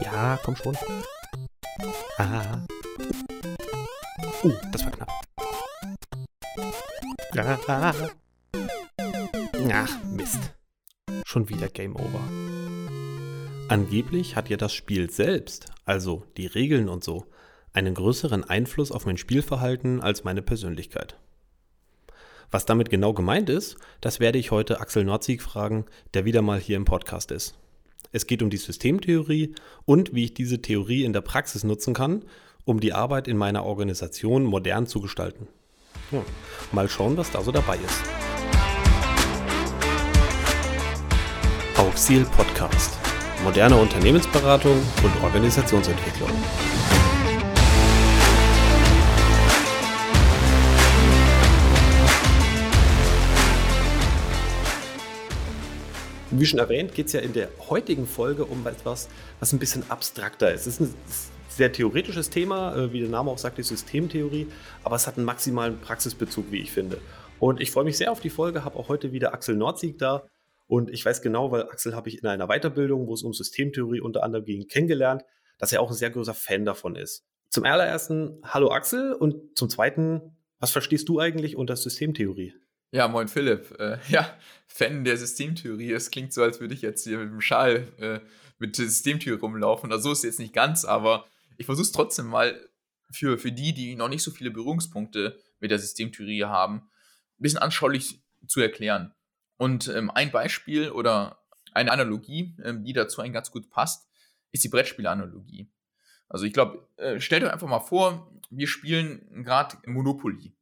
Ja, komm schon. Ah. Uh, das war knapp. Ah. Ach, Mist. Schon wieder Game Over. Angeblich hat ja das Spiel selbst, also die Regeln und so, einen größeren Einfluss auf mein Spielverhalten als meine Persönlichkeit. Was damit genau gemeint ist, das werde ich heute Axel Norzig fragen, der wieder mal hier im Podcast ist. Es geht um die Systemtheorie und wie ich diese Theorie in der Praxis nutzen kann, um die Arbeit in meiner Organisation modern zu gestalten. Ja, mal schauen, was da so dabei ist. Auxil Podcast. Moderne Unternehmensberatung und Organisationsentwicklung. Wie schon erwähnt, geht es ja in der heutigen Folge um etwas, was ein bisschen abstrakter ist. Es ist ein sehr theoretisches Thema, äh, wie der Name auch sagt, die Systemtheorie, aber es hat einen maximalen Praxisbezug, wie ich finde. Und ich freue mich sehr auf die Folge, habe auch heute wieder Axel Nordsieg da. Und ich weiß genau, weil Axel habe ich in einer Weiterbildung, wo es um Systemtheorie unter anderem ging, kennengelernt, dass er auch ein sehr großer Fan davon ist. Zum allerersten, hallo Axel und zum zweiten, was verstehst du eigentlich unter Systemtheorie? Ja, moin Philipp. Äh, ja, Fan der Systemtheorie. Es klingt so, als würde ich jetzt hier mit dem Schal äh, mit Systemtheorie rumlaufen. Also so ist es jetzt nicht ganz, aber ich versuche es trotzdem mal für, für die, die noch nicht so viele Berührungspunkte mit der Systemtheorie haben, ein bisschen anschaulich zu erklären. Und ähm, ein Beispiel oder eine Analogie, ähm, die dazu ein ganz gut passt, ist die Brettspielanalogie. Also ich glaube, äh, stellt euch einfach mal vor, wir spielen gerade Monopoly.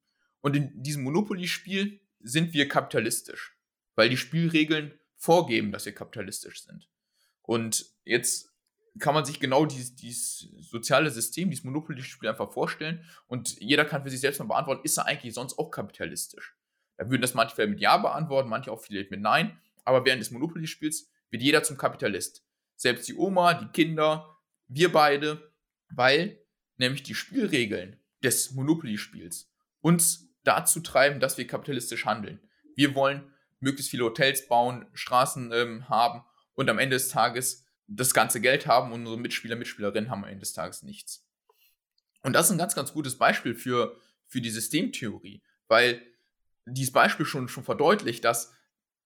Und in diesem Monopoly-Spiel sind wir kapitalistisch, weil die Spielregeln vorgeben, dass wir kapitalistisch sind. Und jetzt kann man sich genau dieses, dieses soziale System, dieses Monopoly-Spiel einfach vorstellen und jeder kann für sich selbst mal beantworten, ist er eigentlich sonst auch kapitalistisch? Da würden das manche mit Ja beantworten, manche auch vielleicht mit Nein, aber während des Monopoly-Spiels wird jeder zum Kapitalist. Selbst die Oma, die Kinder, wir beide, weil nämlich die Spielregeln des Monopoly-Spiels uns dazu treiben, dass wir kapitalistisch handeln. Wir wollen möglichst viele Hotels bauen, Straßen ähm, haben und am Ende des Tages das ganze Geld haben und unsere Mitspieler, Mitspielerinnen haben am Ende des Tages nichts. Und das ist ein ganz, ganz gutes Beispiel für, für die Systemtheorie, weil dieses Beispiel schon, schon verdeutlicht, dass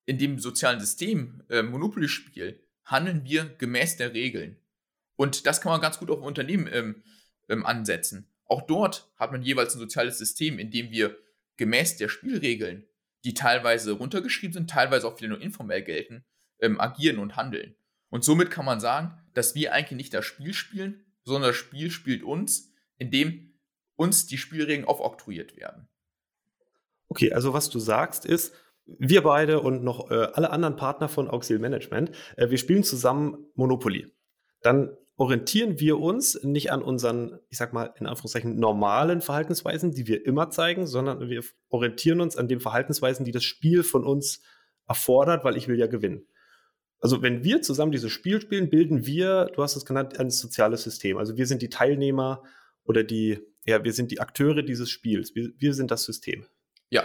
in dem sozialen System äh, Monopoly-Spiel handeln wir gemäß der Regeln. Und das kann man ganz gut auf Unternehmen ähm, ähm, ansetzen. Auch dort hat man jeweils ein soziales System, in dem wir gemäß der Spielregeln, die teilweise runtergeschrieben sind, teilweise auch wieder nur informell gelten, ähm, agieren und handeln. Und somit kann man sagen, dass wir eigentlich nicht das Spiel spielen, sondern das Spiel spielt uns, indem uns die Spielregeln aufoktroyiert werden. Okay, also was du sagst ist, wir beide und noch äh, alle anderen Partner von Auxil Management, äh, wir spielen zusammen Monopoly. Dann orientieren wir uns nicht an unseren, ich sag mal, in Anführungszeichen normalen Verhaltensweisen, die wir immer zeigen, sondern wir orientieren uns an den Verhaltensweisen, die das Spiel von uns erfordert, weil ich will ja gewinnen. Also wenn wir zusammen dieses Spiel spielen, bilden wir, du hast es genannt, ein soziales System. Also wir sind die Teilnehmer oder die, ja, wir sind die Akteure dieses Spiels. Wir, wir sind das System. Ja,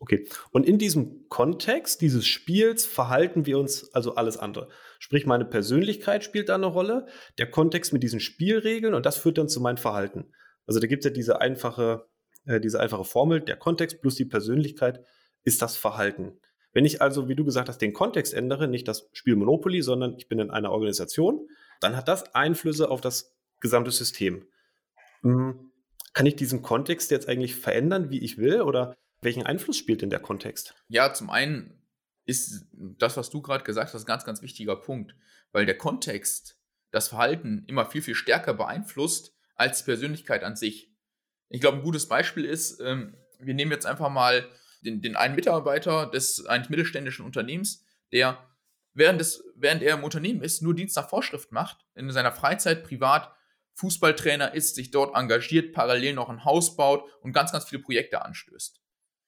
Okay. Und in diesem Kontext dieses Spiels verhalten wir uns also alles andere. Sprich, meine Persönlichkeit spielt da eine Rolle, der Kontext mit diesen Spielregeln und das führt dann zu meinem Verhalten. Also da gibt es ja diese einfache, äh, diese einfache Formel, der Kontext plus die Persönlichkeit ist das Verhalten. Wenn ich also, wie du gesagt hast, den Kontext ändere, nicht das Spiel Monopoly, sondern ich bin in einer Organisation, dann hat das Einflüsse auf das gesamte System. Hm, kann ich diesen Kontext jetzt eigentlich verändern, wie ich will? Oder welchen Einfluss spielt denn der Kontext? Ja, zum einen ist das, was du gerade gesagt hast, ein ganz, ganz wichtiger Punkt, weil der Kontext das Verhalten immer viel, viel stärker beeinflusst als die Persönlichkeit an sich. Ich glaube, ein gutes Beispiel ist, ähm, wir nehmen jetzt einfach mal den, den einen Mitarbeiter des eines mittelständischen Unternehmens, der während, des, während er im Unternehmen ist, nur Dienst nach Vorschrift macht, in seiner Freizeit privat Fußballtrainer ist, sich dort engagiert, parallel noch ein Haus baut und ganz, ganz viele Projekte anstößt.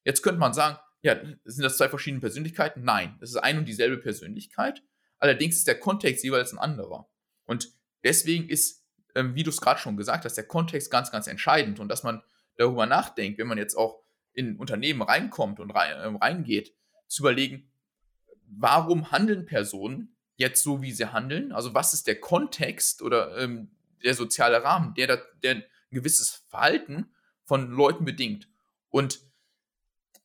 Jetzt könnte man sagen, ja, sind das zwei verschiedene Persönlichkeiten? Nein, es ist ein und dieselbe Persönlichkeit. Allerdings ist der Kontext jeweils ein anderer. Und deswegen ist, ähm, wie du es gerade schon gesagt hast, der Kontext ganz, ganz entscheidend. Und dass man darüber nachdenkt, wenn man jetzt auch in Unternehmen reinkommt und rein, äh, reingeht, zu überlegen, warum handeln Personen jetzt so, wie sie handeln? Also was ist der Kontext oder ähm, der soziale Rahmen, der, der ein gewisses Verhalten von Leuten bedingt? Und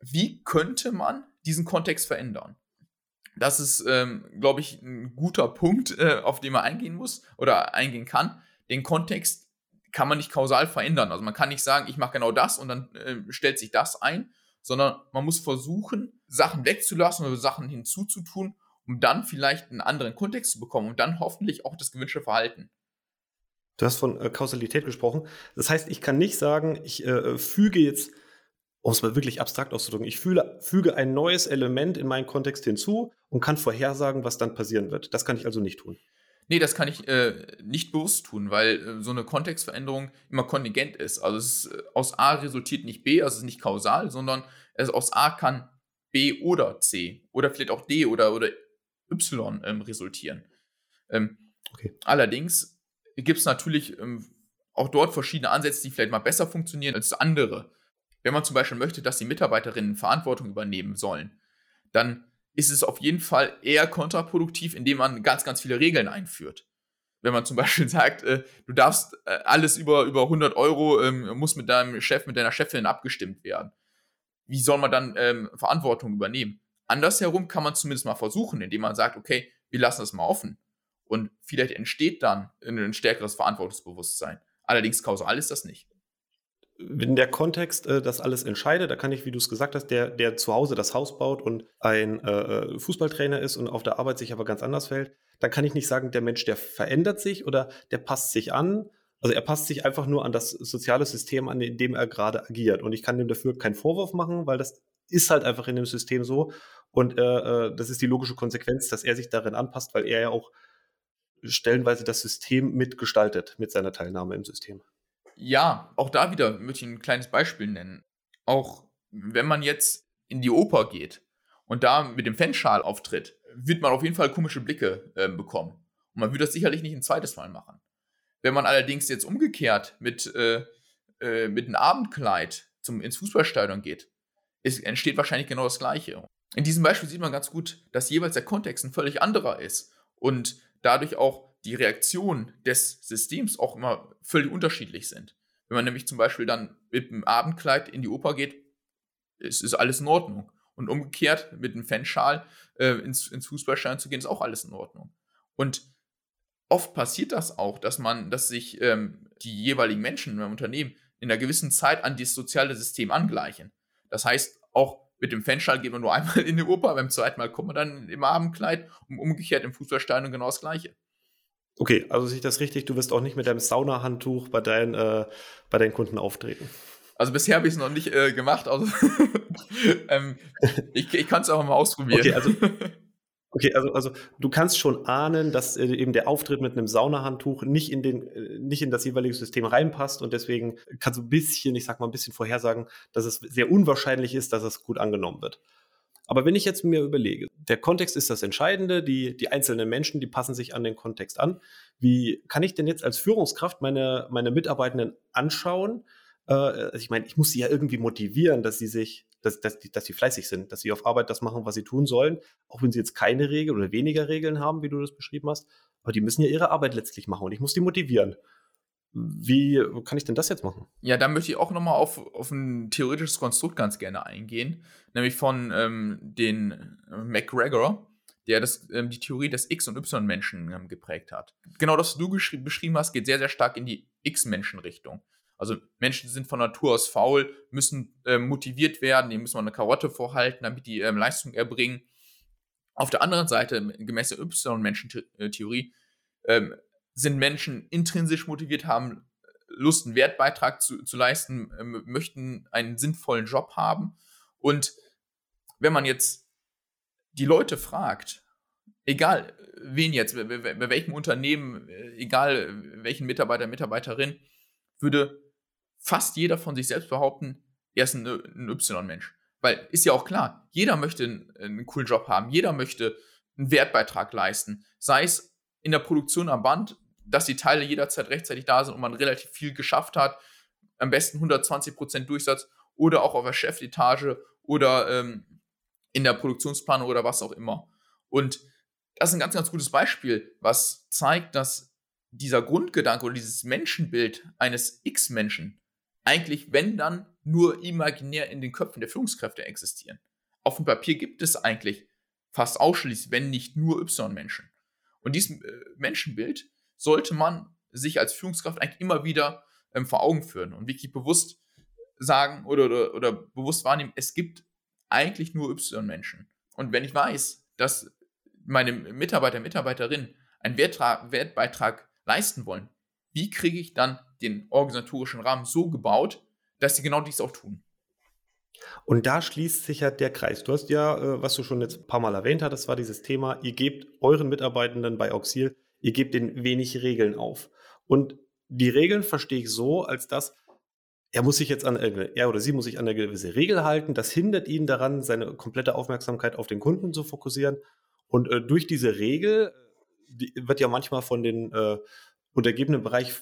wie könnte man diesen Kontext verändern? Das ist, ähm, glaube ich, ein guter Punkt, äh, auf den man eingehen muss oder eingehen kann. Den Kontext kann man nicht kausal verändern. Also man kann nicht sagen, ich mache genau das und dann äh, stellt sich das ein, sondern man muss versuchen, Sachen wegzulassen oder Sachen hinzuzutun, um dann vielleicht einen anderen Kontext zu bekommen und dann hoffentlich auch das gewünschte Verhalten. Du hast von äh, Kausalität gesprochen. Das heißt, ich kann nicht sagen, ich äh, füge jetzt, um es mal wirklich abstrakt auszudrücken, ich fühle, füge ein neues Element in meinen Kontext hinzu und kann vorhersagen, was dann passieren wird. Das kann ich also nicht tun. Nee, das kann ich äh, nicht bewusst tun, weil äh, so eine Kontextveränderung immer kontingent ist. Also ist, äh, aus A resultiert nicht B, also es ist nicht kausal, sondern es, aus A kann B oder C oder vielleicht auch D oder, oder Y ähm, resultieren. Ähm, okay. Allerdings gibt es natürlich ähm, auch dort verschiedene Ansätze, die vielleicht mal besser funktionieren als andere. Wenn man zum Beispiel möchte, dass die Mitarbeiterinnen Verantwortung übernehmen sollen, dann ist es auf jeden Fall eher kontraproduktiv, indem man ganz, ganz viele Regeln einführt. Wenn man zum Beispiel sagt, äh, du darfst äh, alles über, über 100 Euro, ähm, muss mit deinem Chef, mit deiner Chefin abgestimmt werden. Wie soll man dann ähm, Verantwortung übernehmen? Andersherum kann man zumindest mal versuchen, indem man sagt, okay, wir lassen das mal offen. Und vielleicht entsteht dann ein stärkeres Verantwortungsbewusstsein. Allerdings kausal ist das nicht wenn der Kontext äh, das alles entscheidet, da kann ich, wie du es gesagt hast, der, der zu Hause das Haus baut und ein äh, äh, Fußballtrainer ist und auf der Arbeit sich aber ganz anders fällt, dann kann ich nicht sagen, der Mensch, der verändert sich oder der passt sich an. Also er passt sich einfach nur an das soziale System an, in dem er gerade agiert. Und ich kann dem dafür keinen Vorwurf machen, weil das ist halt einfach in dem System so. Und äh, äh das ist die logische Konsequenz, dass er sich darin anpasst, weil er ja auch stellenweise das System mitgestaltet mit seiner Teilnahme im System. Ja, auch da wieder möchte ich ein kleines Beispiel nennen. Auch wenn man jetzt in die Oper geht und da mit dem Fanschal auftritt, wird man auf jeden Fall komische Blicke äh, bekommen. Und man würde das sicherlich nicht ein zweites Mal machen. Wenn man allerdings jetzt umgekehrt mit, äh, äh, mit einem Abendkleid zum, ins Fußballstadion geht, ist, entsteht wahrscheinlich genau das Gleiche. In diesem Beispiel sieht man ganz gut, dass jeweils der Kontext ein völlig anderer ist und dadurch auch die Reaktionen des Systems auch immer völlig unterschiedlich sind. Wenn man nämlich zum Beispiel dann mit einem Abendkleid in die Oper geht, ist, ist alles in Ordnung. Und umgekehrt mit einem Fanschal äh, ins, ins Fußballstadion zu gehen, ist auch alles in Ordnung. Und oft passiert das auch, dass man, dass sich ähm, die jeweiligen Menschen im Unternehmen in einer gewissen Zeit an das soziale System angleichen. Das heißt, auch mit dem Fanschal geht man nur einmal in die Oper, beim zweiten Mal kommt man dann im Abendkleid und umgekehrt im Fußballstadion genau das Gleiche. Okay, also sehe ich das richtig, du wirst auch nicht mit deinem Saunahandtuch bei, dein, äh, bei deinen Kunden auftreten. Also bisher habe ich es noch nicht äh, gemacht, also ähm, ich, ich kann es aber mal ausprobieren. Okay, also, okay, also, also du kannst schon ahnen, dass äh, eben der Auftritt mit einem Saunahandtuch nicht in, den, äh, nicht in das jeweilige System reinpasst und deswegen kannst du ein bisschen, ich sag mal ein bisschen vorhersagen, dass es sehr unwahrscheinlich ist, dass es gut angenommen wird. Aber wenn ich jetzt mir überlege, der Kontext ist das Entscheidende, die, die einzelnen Menschen, die passen sich an den Kontext an. Wie kann ich denn jetzt als Führungskraft meine, meine Mitarbeitenden anschauen? Äh, also ich meine, ich muss sie ja irgendwie motivieren, dass sie sich, dass, dass, dass sie fleißig sind, dass sie auf Arbeit das machen, was sie tun sollen, auch wenn sie jetzt keine Regeln oder weniger Regeln haben, wie du das beschrieben hast. Aber die müssen ja ihre Arbeit letztlich machen und ich muss die motivieren. Wie kann ich denn das jetzt machen? Ja, da möchte ich auch nochmal auf, auf ein theoretisches Konstrukt ganz gerne eingehen, nämlich von ähm, den äh, McGregor, der das, ähm, die Theorie des X- und Y-Menschen ähm, geprägt hat. Genau das, was du beschrieben hast, geht sehr, sehr stark in die X-Menschen-Richtung. Also Menschen sind von Natur aus faul, müssen äh, motiviert werden, die müssen man eine Karotte vorhalten, damit die ähm, Leistung erbringen. Auf der anderen Seite, gemäß der Y-Menschen-Theorie, ähm, sind Menschen intrinsisch motiviert, haben Lust, einen Wertbeitrag zu, zu leisten, äh, möchten einen sinnvollen Job haben. Und wenn man jetzt die Leute fragt, egal wen jetzt, bei, welchem Unternehmen, äh, egal welchen Mitarbeiter, Mitarbeiterin, würde fast jeder von sich selbst behaupten, er ist ein, ein Y-Mensch. Weil ist ja auch klar, jeder möchte einen, einen coolen Job haben, jeder möchte einen Wertbeitrag leisten. Sei es in der Produktion am Band, dass die Teile jederzeit rechtzeitig da sind und man relativ viel geschafft hat. Am besten 120% Durchsatz oder auch auf der Chefetage oder ähm, in der Produktionsplanung oder was auch immer. Und das ist ein ganz, ganz gutes Beispiel, was zeigt, dass dieser Grundgedanke oder dieses Menschenbild eines X-Menschen eigentlich, wenn dann, nur imaginär in den Köpfen der Führungskräfte existieren. Auf dem Papier gibt es eigentlich fast ausschließlich, wenn nicht nur Y-Menschen. Und dieses äh, Menschenbild sollte man sich als Führungskraft eigentlich immer wieder ähm, vor Augen führen und wirklich bewusst sagen oder, oder, oder bewusst wahrnehmen, es gibt eigentlich nur Y-Menschen. Und wenn ich weiß, dass meine Mitarbeiter, Mitarbeiterinnen einen Wertra Wertbeitrag leisten wollen, wie kriege ich dann den organisatorischen Rahmen so gebaut, dass sie genau dies auch tun? Und da schließt sich ja der Kreis. Du hast ja, äh, was du schon jetzt ein paar Mal erwähnt hattest, war dieses Thema, ihr gebt euren Mitarbeitenden bei Auxil, ihr gebt denen wenig Regeln auf. Und die Regeln verstehe ich so, als dass er muss sich jetzt an er oder sie muss sich an eine gewisse Regel halten. Das hindert ihn daran, seine komplette Aufmerksamkeit auf den Kunden zu fokussieren. Und äh, durch diese Regel die wird ja manchmal von den äh, untergebenen Bereich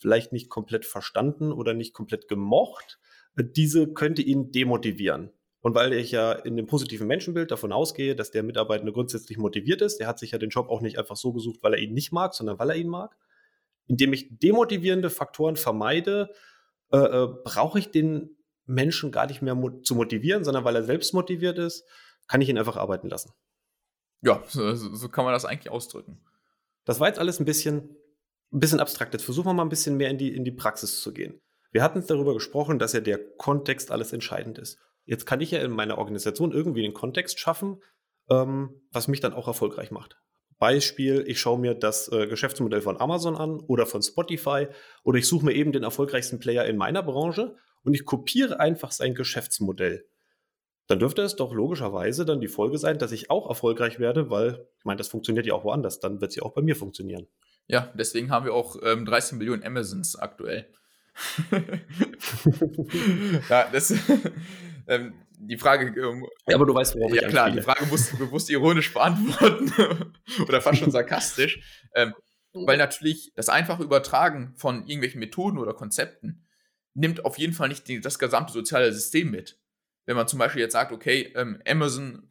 vielleicht nicht komplett verstanden oder nicht komplett gemocht. Diese könnte ihn demotivieren. Und weil ich ja in dem positiven Menschenbild davon ausgehe, dass der Mitarbeitende grundsätzlich motiviert ist, der hat sich ja den Job auch nicht einfach so gesucht, weil er ihn nicht mag, sondern weil er ihn mag. Indem ich demotivierende Faktoren vermeide, äh, äh, brauche ich den Menschen gar nicht mehr mo zu motivieren, sondern weil er selbst motiviert ist, kann ich ihn einfach arbeiten lassen. Ja, so, so kann man das eigentlich ausdrücken. Das war jetzt alles ein bisschen, ein bisschen abstrakt. Jetzt versuchen wir mal ein bisschen mehr in die, in die Praxis zu gehen. Wir hatten darüber gesprochen, dass ja der Kontext alles entscheidend ist. Jetzt kann ich ja in meiner Organisation irgendwie den Kontext schaffen, ähm, was mich dann auch erfolgreich macht. Beispiel, ich schaue mir das äh, Geschäftsmodell von Amazon an oder von Spotify oder ich suche mir eben den erfolgreichsten Player in meiner Branche und ich kopiere einfach sein Geschäftsmodell. Dann dürfte es doch logischerweise dann die Folge sein, dass ich auch erfolgreich werde, weil ich meine, das funktioniert ja auch woanders, dann wird es ja auch bei mir funktionieren. Ja, deswegen haben wir auch ähm, 13 Millionen Amazons aktuell. ja, das, ähm, die Frage. Ähm, ja, aber du weißt, worauf ja, ich klar, die Frage musst du bewusst ironisch beantworten oder fast schon sarkastisch. Ähm, weil natürlich das einfache Übertragen von irgendwelchen Methoden oder Konzepten nimmt auf jeden Fall nicht die, das gesamte soziale System mit. Wenn man zum Beispiel jetzt sagt, okay, ähm, Amazon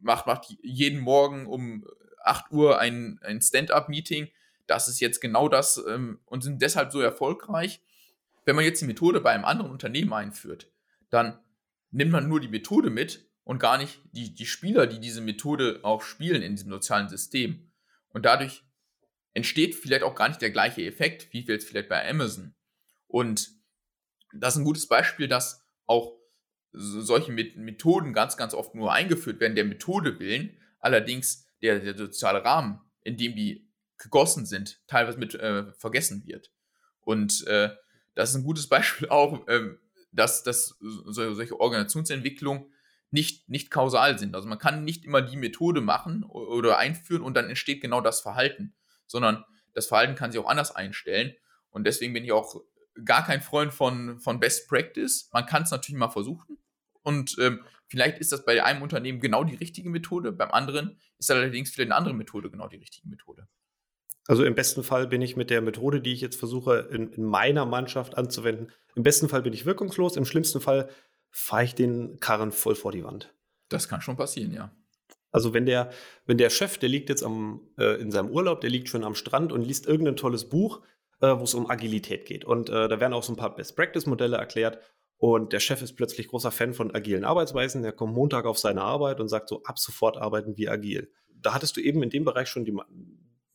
macht, macht jeden Morgen um 8 Uhr ein, ein Stand-up-Meeting, das ist jetzt genau das ähm, und sind deshalb so erfolgreich, wenn man jetzt die Methode bei einem anderen Unternehmen einführt, dann nimmt man nur die Methode mit und gar nicht die, die Spieler, die diese Methode auch spielen in diesem sozialen System. Und dadurch entsteht vielleicht auch gar nicht der gleiche Effekt, wie jetzt vielleicht bei Amazon. Und das ist ein gutes Beispiel, dass auch solche Methoden ganz, ganz oft nur eingeführt werden, der Methode willen. Allerdings der, der soziale Rahmen, in dem die gegossen sind, teilweise mit äh, vergessen wird. Und äh, das ist ein gutes Beispiel auch, ähm, dass, dass solche Organisationsentwicklungen nicht, nicht kausal sind. Also man kann nicht immer die Methode machen oder einführen und dann entsteht genau das Verhalten, sondern das Verhalten kann sich auch anders einstellen. Und deswegen bin ich auch gar kein Freund von, von Best Practice. Man kann es natürlich mal versuchen. Und ähm, vielleicht ist das bei einem Unternehmen genau die richtige Methode, beim anderen ist allerdings vielleicht eine andere Methode genau die richtige Methode. Also im besten Fall bin ich mit der Methode, die ich jetzt versuche, in, in meiner Mannschaft anzuwenden, im besten Fall bin ich wirkungslos, im schlimmsten Fall fahre ich den Karren voll vor die Wand. Das kann schon passieren, ja. Also wenn der, wenn der Chef, der liegt jetzt am, äh, in seinem Urlaub, der liegt schon am Strand und liest irgendein tolles Buch, äh, wo es um Agilität geht. Und äh, da werden auch so ein paar Best-Practice-Modelle erklärt. Und der Chef ist plötzlich großer Fan von agilen Arbeitsweisen. Der kommt Montag auf seine Arbeit und sagt so, ab sofort arbeiten wir agil. Da hattest du eben in dem Bereich schon die,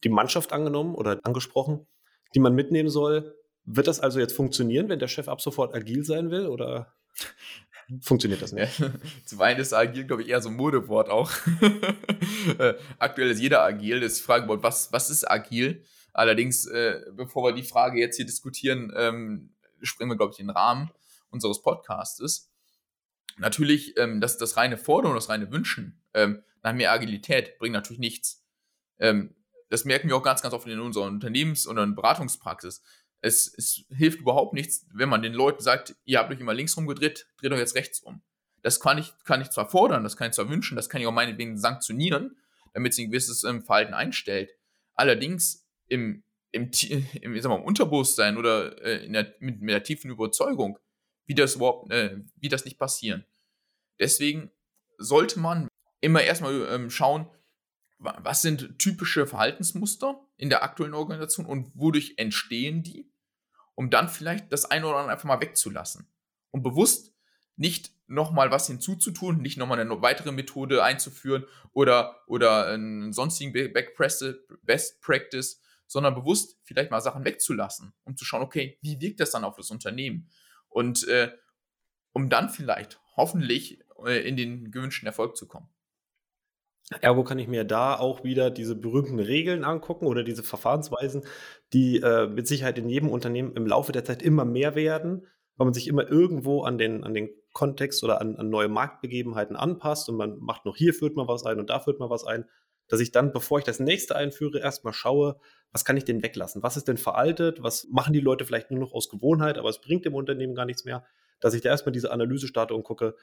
die Mannschaft angenommen oder angesprochen, die man mitnehmen soll. Wird das also jetzt funktionieren, wenn der Chef ab sofort agil sein will oder funktioniert das nicht? Zum einen ist agil, glaube ich, eher so ein Modewort auch. Äh, aktuell ist jeder agil. Das ist die Frage, was, was ist agil? Allerdings, äh, bevor wir die Frage jetzt hier diskutieren, ähm, springen wir, glaube ich, in den Rahmen unseres Podcastes. Natürlich, ähm, das, das reine Fordern, das reine Wünschen ähm, nach mehr Agilität bringt natürlich nichts. Ähm, das merken wir auch ganz, ganz oft in unserer Unternehmens- und Beratungspraxis. Es, es, hilft überhaupt nichts, wenn man den Leuten sagt, ihr habt euch immer links rumgedreht, dreht euch jetzt rechts um. Das kann ich, kann ich zwar fordern, das kann ich zwar wünschen, das kann ich auch meinetwegen sanktionieren, damit sie ein gewisses ähm, Verhalten einstellt. Allerdings im, im, im, im Unterbewusstsein oder äh, der, mit, mit, der tiefen Überzeugung, wie das überhaupt, äh, wie das nicht passieren. Deswegen sollte man immer erstmal ähm, schauen, was sind typische Verhaltensmuster in der aktuellen Organisation und wodurch entstehen die, um dann vielleicht das eine oder andere einfach mal wegzulassen und bewusst nicht nochmal was hinzuzutun, nicht nochmal eine weitere Methode einzuführen oder, oder einen sonstigen Best Practice, sondern bewusst vielleicht mal Sachen wegzulassen, um zu schauen, okay, wie wirkt das dann auf das Unternehmen? Und äh, um dann vielleicht hoffentlich äh, in den gewünschten Erfolg zu kommen. Ergo kann ich mir da auch wieder diese berühmten Regeln angucken oder diese Verfahrensweisen, die äh, mit Sicherheit in jedem Unternehmen im Laufe der Zeit immer mehr werden, weil man sich immer irgendwo an den, an den Kontext oder an, an neue Marktbegebenheiten anpasst und man macht noch hier führt man was ein und da führt man was ein, dass ich dann, bevor ich das nächste einführe, erstmal schaue, was kann ich denn weglassen? Was ist denn veraltet? Was machen die Leute vielleicht nur noch aus Gewohnheit, aber es bringt dem Unternehmen gar nichts mehr? Dass ich da erstmal diese Analyse starte und gucke,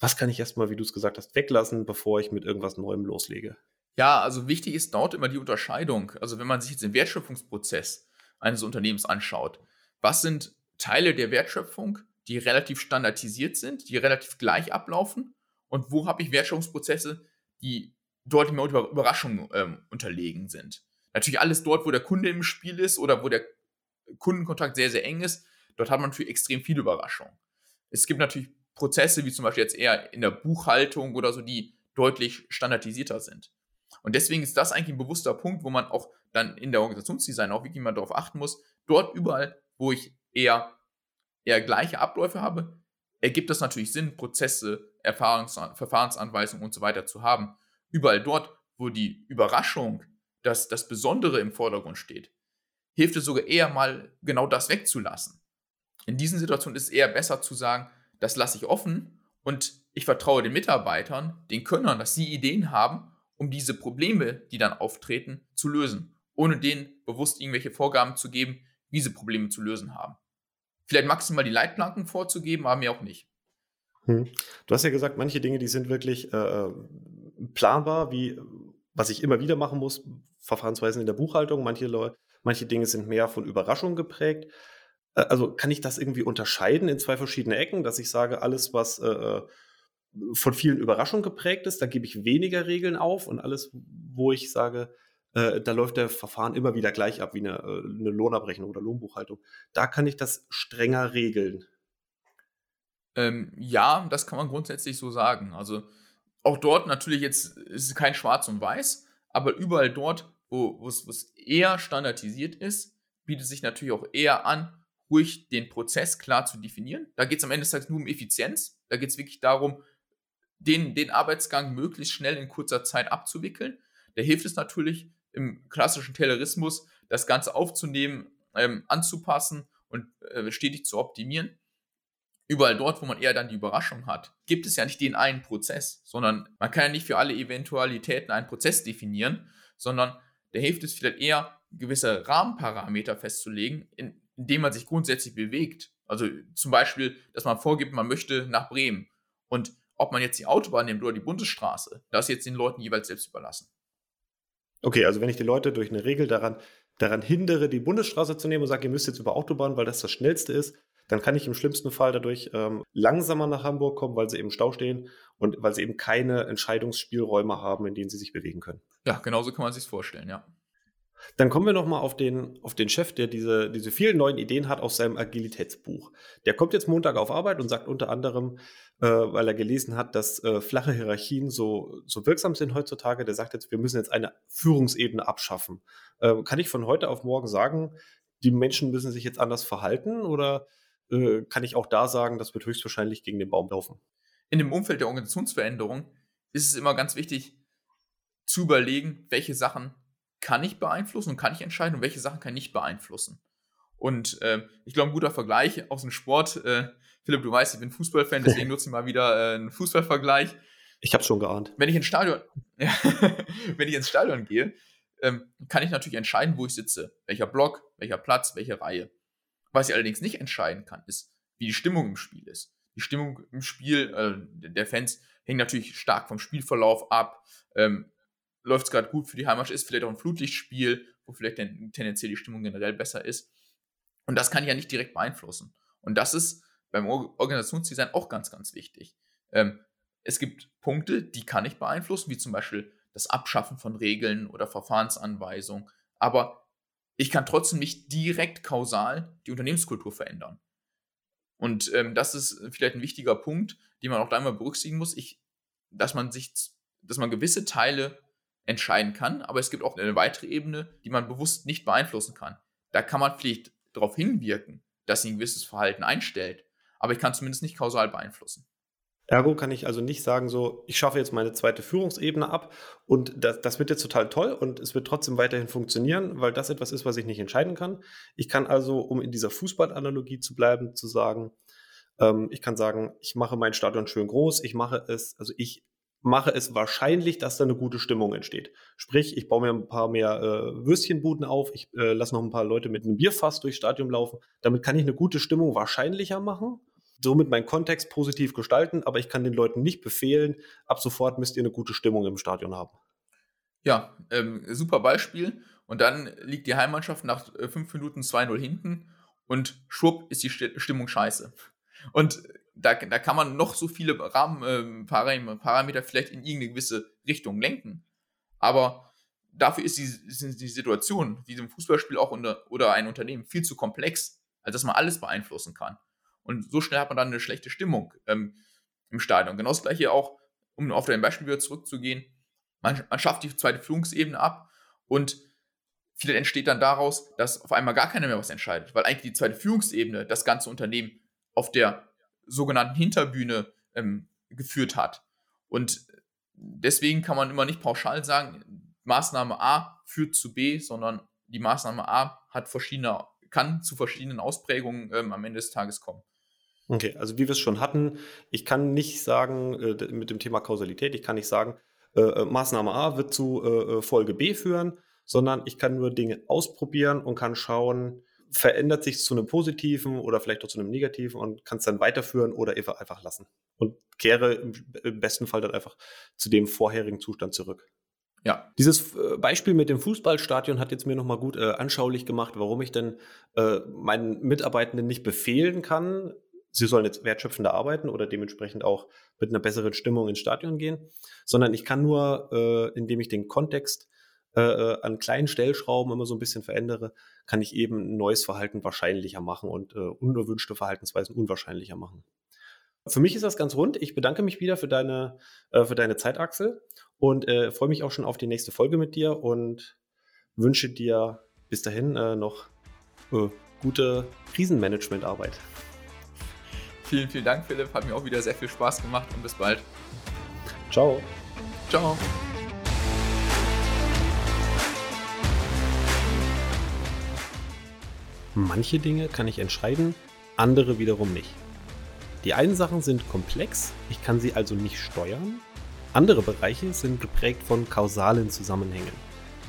was kann ich erstmal, wie du es gesagt hast, weglassen, bevor ich mit irgendwas Neuem loslege? Ja, also wichtig ist dort immer die Unterscheidung. Also wenn man sich jetzt den Wertschöpfungsprozess eines Unternehmens anschaut, was sind Teile der Wertschöpfung, die relativ standardisiert sind, die relativ gleich ablaufen und wo habe ich Wertschöpfungsprozesse, die deutlich mehr Überraschungen ähm, unterlegen sind. Natürlich alles dort, wo der Kunde im Spiel ist oder wo der Kundenkontakt sehr, sehr eng ist, dort hat man natürlich extrem viele Überraschungen. Es gibt natürlich Prozesse, wie zum Beispiel jetzt eher in der Buchhaltung oder so, die deutlich standardisierter sind. Und deswegen ist das eigentlich ein bewusster Punkt, wo man auch dann in der Organisationsdesign auch wirklich mal darauf achten muss. Dort überall, wo ich eher, eher gleiche Abläufe habe, ergibt es natürlich Sinn, Prozesse, Erfahrungs Verfahrensanweisungen und so weiter zu haben. Überall dort, wo die Überraschung, dass das Besondere im Vordergrund steht, hilft es sogar eher mal genau das wegzulassen. In diesen Situationen ist es eher besser zu sagen, das lasse ich offen und ich vertraue den Mitarbeitern, den Könnern, dass sie Ideen haben, um diese Probleme, die dann auftreten, zu lösen, ohne denen bewusst irgendwelche Vorgaben zu geben, wie diese Probleme zu lösen haben. Vielleicht maximal die Leitplanken vorzugeben, aber mir auch nicht. Hm. Du hast ja gesagt, manche Dinge, die sind wirklich äh, äh planbar, wie was ich immer wieder machen muss, Verfahrensweisen in der Buchhaltung. Manche, manche Dinge sind mehr von Überraschung geprägt. Äh, also kann ich das irgendwie unterscheiden in zwei verschiedene Ecken, dass ich sage, alles, was äh, äh, von vielen Überraschungen geprägt ist, da gebe ich weniger Regeln auf und alles, wo ich sage, äh, da läuft der Verfahren immer wieder gleich ab wie eine, äh, eine Lohnabrechnung oder Lohnbuchhaltung. Da kann ich das strenger regeln. Ähm, ja, das kann man grundsätzlich so sagen. Also auch dort natürlich jetzt ist es kein Schwarz und Weiß, aber überall dort, wo es eher standardisiert ist, bietet sich natürlich auch eher an, ruhig den Prozess klar zu definieren. Da geht es am Ende des Tages nur um Effizienz. Da geht es wirklich darum, den, den Arbeitsgang möglichst schnell in kurzer Zeit abzuwickeln. Da hilft es natürlich im klassischen Taylorismus, das Ganze aufzunehmen, ähm, anzupassen und äh, stetig zu optimieren. Überall dort, wo man eher dann die Überraschung hat, gibt es ja nicht den einen Prozess, sondern man kann ja nicht für alle Eventualitäten einen Prozess definieren, sondern da hilft es vielleicht eher, gewisse Rahmenparameter festzulegen, in, indem man sich grundsätzlich bewegt. Also zum Beispiel, dass man vorgibt, man möchte nach Bremen. Und ob man jetzt die Autobahn nimmt oder die Bundesstraße, das jetzt den Leuten jeweils selbst überlassen. Okay, also wenn ich die Leute durch eine Regel daran, daran hindere, die Bundesstraße zu nehmen und sage, ihr müsst jetzt über Autobahn, weil das das Schnellste ist, dann kann ich im schlimmsten Fall dadurch ähm, langsamer nach Hamburg kommen, weil sie eben Stau stehen und weil sie eben keine Entscheidungsspielräume haben, in denen sie sich bewegen können. Ja, genauso kann man sich vorstellen, ja. Dann kommen wir nochmal auf den, auf den Chef, der diese, diese vielen neuen Ideen hat aus seinem Agilitätsbuch. Der kommt jetzt Montag auf Arbeit und sagt unter anderem, äh, weil er gelesen hat, dass äh, flache Hierarchien so, so wirksam sind heutzutage, der sagt jetzt, wir müssen jetzt eine Führungsebene abschaffen. Äh, kann ich von heute auf morgen sagen, die Menschen müssen sich jetzt anders verhalten oder äh, kann ich auch da sagen, das wird höchstwahrscheinlich gegen den Baum laufen? In dem Umfeld der Organisationsveränderung ist es immer ganz wichtig zu überlegen, welche Sachen kann ich beeinflussen und kann ich entscheiden und welche Sachen kann ich nicht beeinflussen. Und äh, ich glaube, ein guter Vergleich aus dem Sport, äh, Philipp, du weißt, ich bin Fußballfan, deswegen nutze ich mal wieder äh, einen Fußballvergleich. Ich habe schon geahnt. Wenn ich ins Stadion, wenn ich ins Stadion gehe, ähm, kann ich natürlich entscheiden, wo ich sitze. Welcher Block, welcher Platz, welche Reihe. Was ich allerdings nicht entscheiden kann, ist, wie die Stimmung im Spiel ist. Die Stimmung im Spiel äh, der Fans hängt natürlich stark vom Spielverlauf ab. Ähm, läuft es gerade gut für die Heimmannschaft, ist vielleicht auch ein Flutlichtspiel, wo vielleicht ten, tendenziell die Stimmung generell besser ist. Und das kann ich ja nicht direkt beeinflussen. Und das ist beim Organisationsdesign auch ganz, ganz wichtig. Ähm, es gibt Punkte, die kann ich beeinflussen, wie zum Beispiel das Abschaffen von Regeln oder Verfahrensanweisungen. Aber ich kann trotzdem nicht direkt kausal die Unternehmenskultur verändern. Und ähm, das ist vielleicht ein wichtiger Punkt, den man auch da immer berücksichtigen muss, ich, dass man sich, dass man gewisse Teile entscheiden kann, aber es gibt auch eine weitere Ebene, die man bewusst nicht beeinflussen kann. Da kann man vielleicht darauf hinwirken, dass sie ein gewisses Verhalten einstellt, aber ich kann zumindest nicht kausal beeinflussen. Ergo kann ich also nicht sagen, so, ich schaffe jetzt meine zweite Führungsebene ab und das, das, wird jetzt total toll und es wird trotzdem weiterhin funktionieren, weil das etwas ist, was ich nicht entscheiden kann. Ich kann also, um in dieser Fußballanalogie zu bleiben, zu sagen, ähm, ich kann sagen, ich mache mein Stadion schön groß, ich mache es, also ich mache es wahrscheinlich, dass da eine gute Stimmung entsteht. Sprich, ich baue mir ein paar mehr äh, Würstchenbuden auf, ich äh, lasse noch ein paar Leute mit einem Bierfass durchs Stadion laufen. Damit kann ich eine gute Stimmung wahrscheinlicher machen somit meinen Kontext positiv gestalten, aber ich kann den Leuten nicht befehlen, ab sofort müsst ihr eine gute Stimmung im Stadion haben. Ja, ähm, super Beispiel. Und dann liegt die Heimmannschaft nach äh, fünf Minuten 2-0 hinten und schwupp ist die Stimmung scheiße. Und da, da kann man noch so viele Rahmenparameter äh, vielleicht in irgendeine gewisse Richtung lenken. Aber dafür ist die, ist die Situation, wie im Fußballspiel auch unter, oder ein Unternehmen, viel zu komplex, als dass man alles beeinflussen kann. Und so schnell hat man dann eine schlechte Stimmung ähm, im Stadion. Genau das gleiche auch, um auf dein Beispiel wieder zurückzugehen. Man, man schafft die zweite Führungsebene ab und vielleicht entsteht dann daraus, dass auf einmal gar keiner mehr was entscheidet, weil eigentlich die zweite Führungsebene das ganze Unternehmen auf der sogenannten Hinterbühne ähm, geführt hat. Und deswegen kann man immer nicht pauschal sagen, Maßnahme A führt zu B, sondern die Maßnahme A hat verschiedene, kann zu verschiedenen Ausprägungen ähm, am Ende des Tages kommen. Okay, also wie wir es schon hatten, ich kann nicht sagen, äh, mit dem Thema Kausalität, ich kann nicht sagen, äh, äh Maßnahme A wird zu äh, äh, Folge B führen, sondern ich kann nur Dinge ausprobieren und kann schauen, verändert sich zu einem positiven oder vielleicht auch zu einem negativen und kann es dann weiterführen oder einfach lassen. Und kehre im, im besten Fall dann einfach zu dem vorherigen Zustand zurück. Ja. Dieses äh, Beispiel mit dem Fußballstadion hat jetzt mir nochmal gut äh, anschaulich gemacht, warum ich denn äh, meinen Mitarbeitenden nicht befehlen kann, sie sollen jetzt wertschöpfender arbeiten oder dementsprechend auch mit einer besseren Stimmung ins Stadion gehen, sondern ich kann nur, äh, indem ich den Kontext äh, äh, an kleinen Stellschrauben immer so ein bisschen verändere, kann ich eben ein neues Verhalten wahrscheinlicher machen und äh, unerwünschte Verhaltensweisen unwahrscheinlicher machen. Für mich ist das ganz rund. Ich bedanke mich wieder für deine, äh, für deine Zeit, Axel, und äh, freue mich auch schon auf die nächste Folge mit dir und wünsche dir bis dahin äh, noch gute Krisenmanagementarbeit. Vielen, vielen Dank, Philipp. Hat mir auch wieder sehr viel Spaß gemacht und bis bald. Ciao. Ciao. Manche Dinge kann ich entscheiden, andere wiederum nicht. Die einen Sachen sind komplex, ich kann sie also nicht steuern. Andere Bereiche sind geprägt von kausalen Zusammenhängen.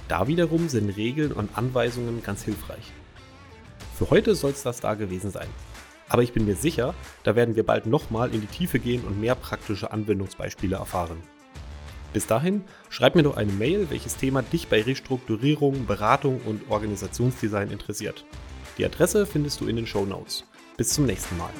Da wiederum sind Regeln und Anweisungen ganz hilfreich. Für heute soll es das da gewesen sein. Aber ich bin mir sicher, da werden wir bald nochmal in die Tiefe gehen und mehr praktische Anwendungsbeispiele erfahren. Bis dahin, schreib mir doch eine Mail, welches Thema dich bei Restrukturierung, Beratung und Organisationsdesign interessiert. Die Adresse findest du in den Show Notes. Bis zum nächsten Mal.